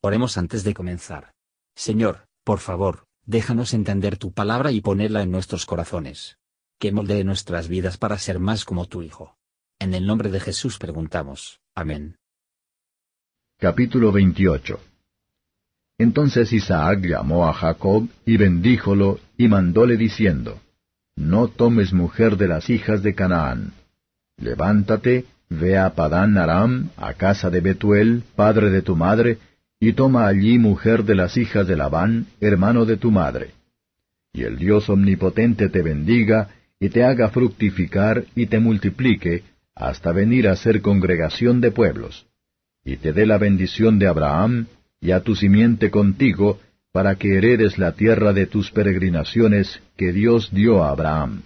Oremos antes de comenzar. Señor, por favor, déjanos entender tu palabra y ponerla en nuestros corazones. Que moldee nuestras vidas para ser más como tu Hijo. En el nombre de Jesús preguntamos. Amén. Capítulo 28 Entonces Isaac llamó a Jacob y bendíjolo y mandóle diciendo, No tomes mujer de las hijas de Canaán. Levántate, ve a Padán Aram, a casa de Betuel, padre de tu madre, y toma allí mujer de las hijas de Labán, hermano de tu madre. Y el Dios omnipotente te bendiga, y te haga fructificar, y te multiplique, hasta venir a ser congregación de pueblos. Y te dé la bendición de Abraham, y a tu simiente contigo, para que heredes la tierra de tus peregrinaciones que Dios dio a Abraham.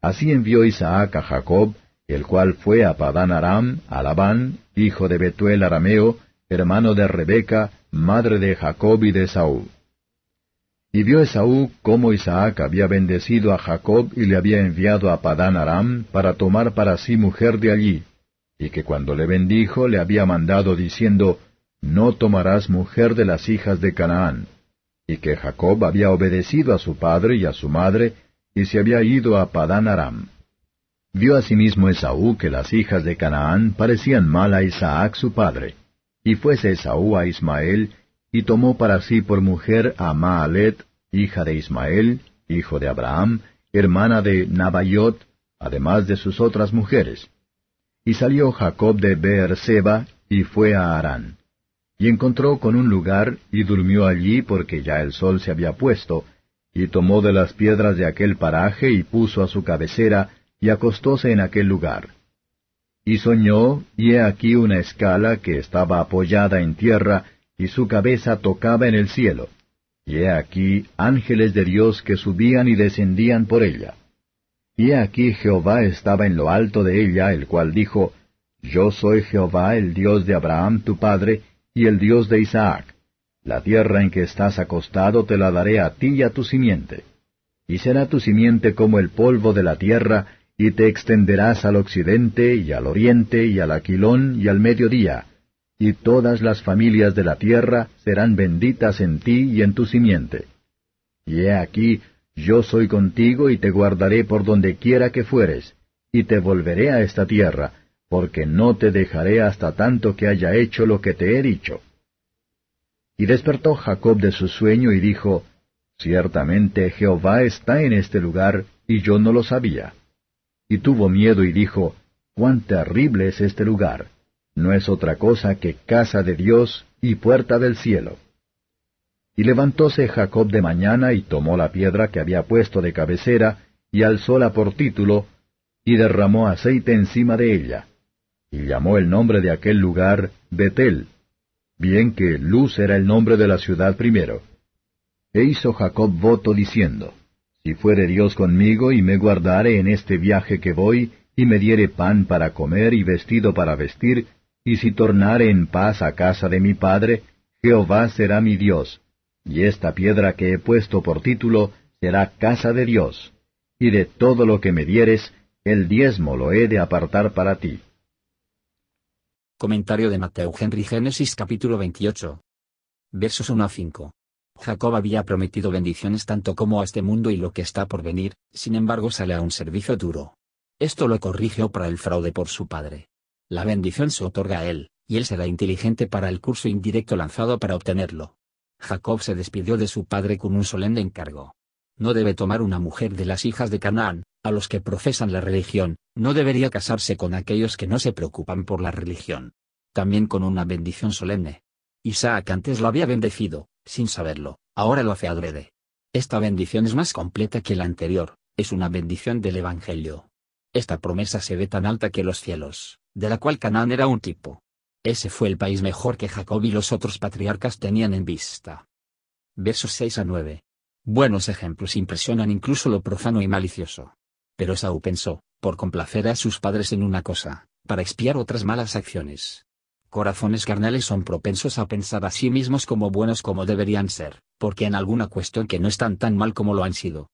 Así envió Isaac a Jacob, el cual fue a Padán Aram, a Labán, hijo de Betuel arameo, hermano de Rebeca, madre de Jacob y de Esaú. Y vio Esaú cómo Isaac había bendecido a Jacob y le había enviado a Padán Aram para tomar para sí mujer de allí, y que cuando le bendijo le había mandado diciendo, No tomarás mujer de las hijas de Canaán, y que Jacob había obedecido a su padre y a su madre, y se había ido a Padán Aram. Vio asimismo Esaú que las hijas de Canaán parecían mal a Isaac su padre, y fuese Esaú a Ismael, y tomó para sí por mujer a Maalet, hija de Ismael, hijo de Abraham, hermana de Nabayot, además de sus otras mujeres. Y salió Jacob de Beerseba, y fue a Harán. Y encontró con un lugar, y durmió allí porque ya el sol se había puesto, y tomó de las piedras de aquel paraje y puso a su cabecera, y acostóse en aquel lugar. Y soñó, y he aquí una escala que estaba apoyada en tierra, y su cabeza tocaba en el cielo. Y he aquí ángeles de Dios que subían y descendían por ella. Y he aquí Jehová estaba en lo alto de ella, el cual dijo, Yo soy Jehová el Dios de Abraham tu padre, y el Dios de Isaac. La tierra en que estás acostado te la daré a ti y a tu simiente. Y será tu simiente como el polvo de la tierra, y te extenderás al occidente y al oriente y al aquilón y al mediodía, y todas las familias de la tierra serán benditas en ti y en tu simiente. Y he aquí, yo soy contigo y te guardaré por donde quiera que fueres, y te volveré a esta tierra, porque no te dejaré hasta tanto que haya hecho lo que te he dicho. Y despertó Jacob de su sueño y dijo, Ciertamente Jehová está en este lugar, y yo no lo sabía y tuvo miedo y dijo, Cuán terrible es este lugar. No es otra cosa que casa de Dios y puerta del cielo. Y levantóse Jacob de mañana y tomó la piedra que había puesto de cabecera, y alzóla por título, y derramó aceite encima de ella. Y llamó el nombre de aquel lugar Betel, bien que Luz era el nombre de la ciudad primero. E hizo Jacob voto diciendo, si fuere Dios conmigo y me guardare en este viaje que voy, y me diere pan para comer y vestido para vestir, y si tornare en paz a casa de mi padre, Jehová será mi Dios, y esta piedra que he puesto por título será casa de Dios, y de todo lo que me dieres, el diezmo lo he de apartar para ti. Comentario de Mateo Henry Génesis capítulo 28. Versos 1 a 5. Jacob había prometido bendiciones tanto como a este mundo y lo que está por venir, sin embargo sale a un servicio duro. Esto lo corrigió para el fraude por su padre. La bendición se otorga a él, y él será inteligente para el curso indirecto lanzado para obtenerlo. Jacob se despidió de su padre con un solemne encargo. No debe tomar una mujer de las hijas de Canaán, a los que profesan la religión, no debería casarse con aquellos que no se preocupan por la religión. También con una bendición solemne. Isaac antes lo había bendecido, sin saberlo, ahora lo hace adrede. Esta bendición es más completa que la anterior, es una bendición del Evangelio. Esta promesa se ve tan alta que los cielos, de la cual Canaán era un tipo. Ese fue el país mejor que Jacob y los otros patriarcas tenían en vista. Versos 6 a 9. Buenos ejemplos impresionan incluso lo profano y malicioso. Pero Saúl pensó, por complacer a sus padres en una cosa, para expiar otras malas acciones corazones carnales son propensos a pensar a sí mismos como buenos como deberían ser, porque en alguna cuestión que no están tan mal como lo han sido.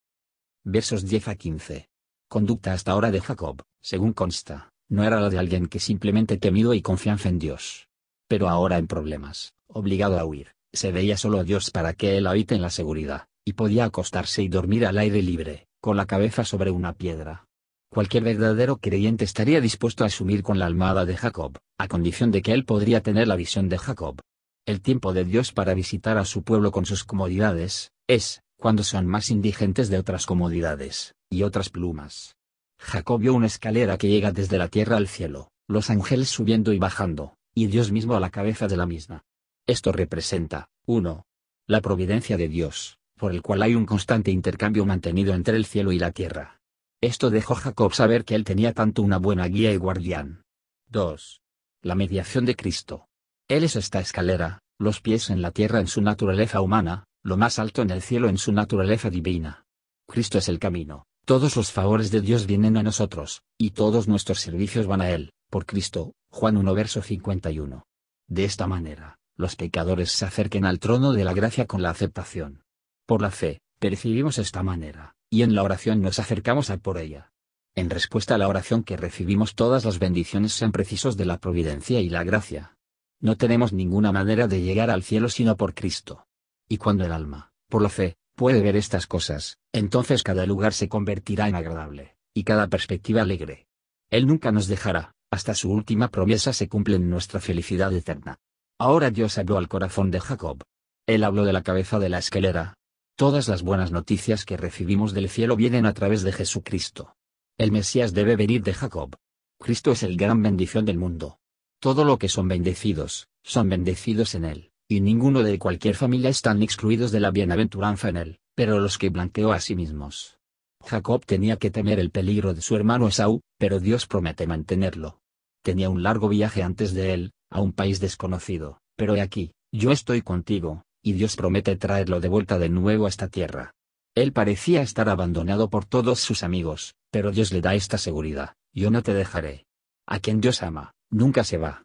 Versos 10 a 15. Conducta hasta ahora de Jacob, según consta, no era la de alguien que simplemente temido y confianza en Dios. Pero ahora en problemas, obligado a huir, se veía solo a Dios para que él habite en la seguridad, y podía acostarse y dormir al aire libre, con la cabeza sobre una piedra. Cualquier verdadero creyente estaría dispuesto a asumir con la almada de Jacob, a condición de que él podría tener la visión de Jacob. El tiempo de Dios para visitar a su pueblo con sus comodidades, es, cuando son más indigentes de otras comodidades, y otras plumas. Jacob vio una escalera que llega desde la tierra al cielo, los ángeles subiendo y bajando, y Dios mismo a la cabeza de la misma. Esto representa, 1. La providencia de Dios, por el cual hay un constante intercambio mantenido entre el cielo y la tierra. Esto dejó Jacob saber que él tenía tanto una buena guía y guardián. 2. La mediación de Cristo. Él es esta escalera, los pies en la tierra en su naturaleza humana, lo más alto en el cielo en su naturaleza divina. Cristo es el camino, todos los favores de Dios vienen a nosotros, y todos nuestros servicios van a Él, por Cristo, Juan 1 verso 51. De esta manera, los pecadores se acerquen al trono de la gracia con la aceptación. Por la fe, percibimos esta manera, y en la oración nos acercamos a por ella. En respuesta a la oración que recibimos todas las bendiciones sean precisos de la providencia y la gracia. No tenemos ninguna manera de llegar al cielo sino por Cristo. Y cuando el alma, por la fe, puede ver estas cosas, entonces cada lugar se convertirá en agradable, y cada perspectiva alegre. Él nunca nos dejará, hasta su última promesa se cumple en nuestra felicidad eterna. Ahora Dios habló al corazón de Jacob. Él habló de la cabeza de la escalera, Todas las buenas noticias que recibimos del cielo vienen a través de Jesucristo. El Mesías debe venir de Jacob. Cristo es el gran bendición del mundo. Todo lo que son bendecidos, son bendecidos en él, y ninguno de cualquier familia están excluidos de la bienaventuranza en él, pero los que blanqueó a sí mismos. Jacob tenía que temer el peligro de su hermano Esaú, pero Dios promete mantenerlo. Tenía un largo viaje antes de él, a un país desconocido, pero he aquí, yo estoy contigo, y Dios promete traerlo de vuelta de nuevo a esta tierra. Él parecía estar abandonado por todos sus amigos, pero Dios le da esta seguridad, yo no te dejaré. A quien Dios ama, nunca se va.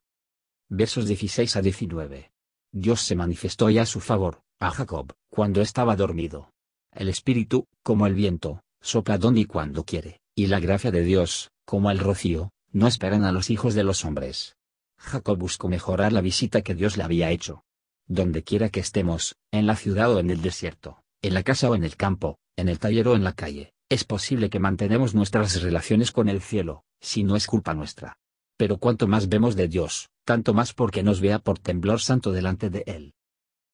Versos 16 a 19. Dios se manifestó ya a su favor, a Jacob, cuando estaba dormido. El Espíritu, como el viento, sopla donde y cuando quiere, y la gracia de Dios, como el rocío, no esperan a los hijos de los hombres. Jacob buscó mejorar la visita que Dios le había hecho, donde quiera que estemos, en la ciudad o en el desierto, en la casa o en el campo, en el taller o en la calle, es posible que mantenemos nuestras relaciones con el cielo, si no es culpa nuestra. Pero cuanto más vemos de Dios, tanto más porque nos vea por temblor santo delante de Él.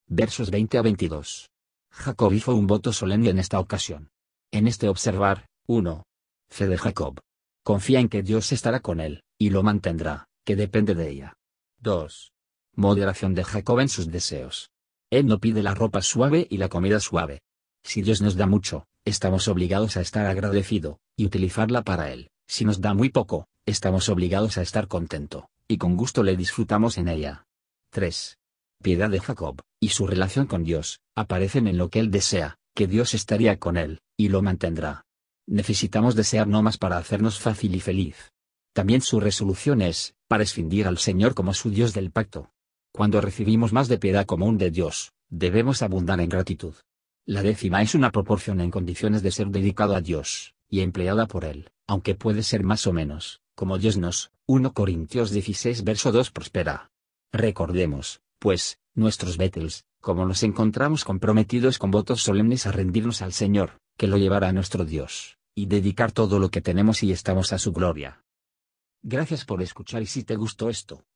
Versos 20 a 22. Jacob hizo un voto solemne en esta ocasión. En este observar, 1. Fe de Jacob. Confía en que Dios estará con él, y lo mantendrá, que depende de ella. 2. Moderación de Jacob en sus deseos. Él no pide la ropa suave y la comida suave. Si Dios nos da mucho, estamos obligados a estar agradecido, y utilizarla para Él. Si nos da muy poco, estamos obligados a estar contento, y con gusto le disfrutamos en ella. 3. Piedad de Jacob, y su relación con Dios, aparecen en lo que él desea, que Dios estaría con él, y lo mantendrá. Necesitamos desear no más para hacernos fácil y feliz. También su resolución es, para escindir al Señor como su Dios del pacto. Cuando recibimos más de piedad común de Dios, debemos abundar en gratitud. La décima es una proporción en condiciones de ser dedicado a Dios, y empleada por Él, aunque puede ser más o menos, como Dios nos, 1 Corintios 16 verso 2 prospera. Recordemos, pues, nuestros Bettels, como nos encontramos comprometidos con votos solemnes a rendirnos al Señor, que lo llevará a nuestro Dios, y dedicar todo lo que tenemos y estamos a su gloria. Gracias por escuchar y si te gustó esto,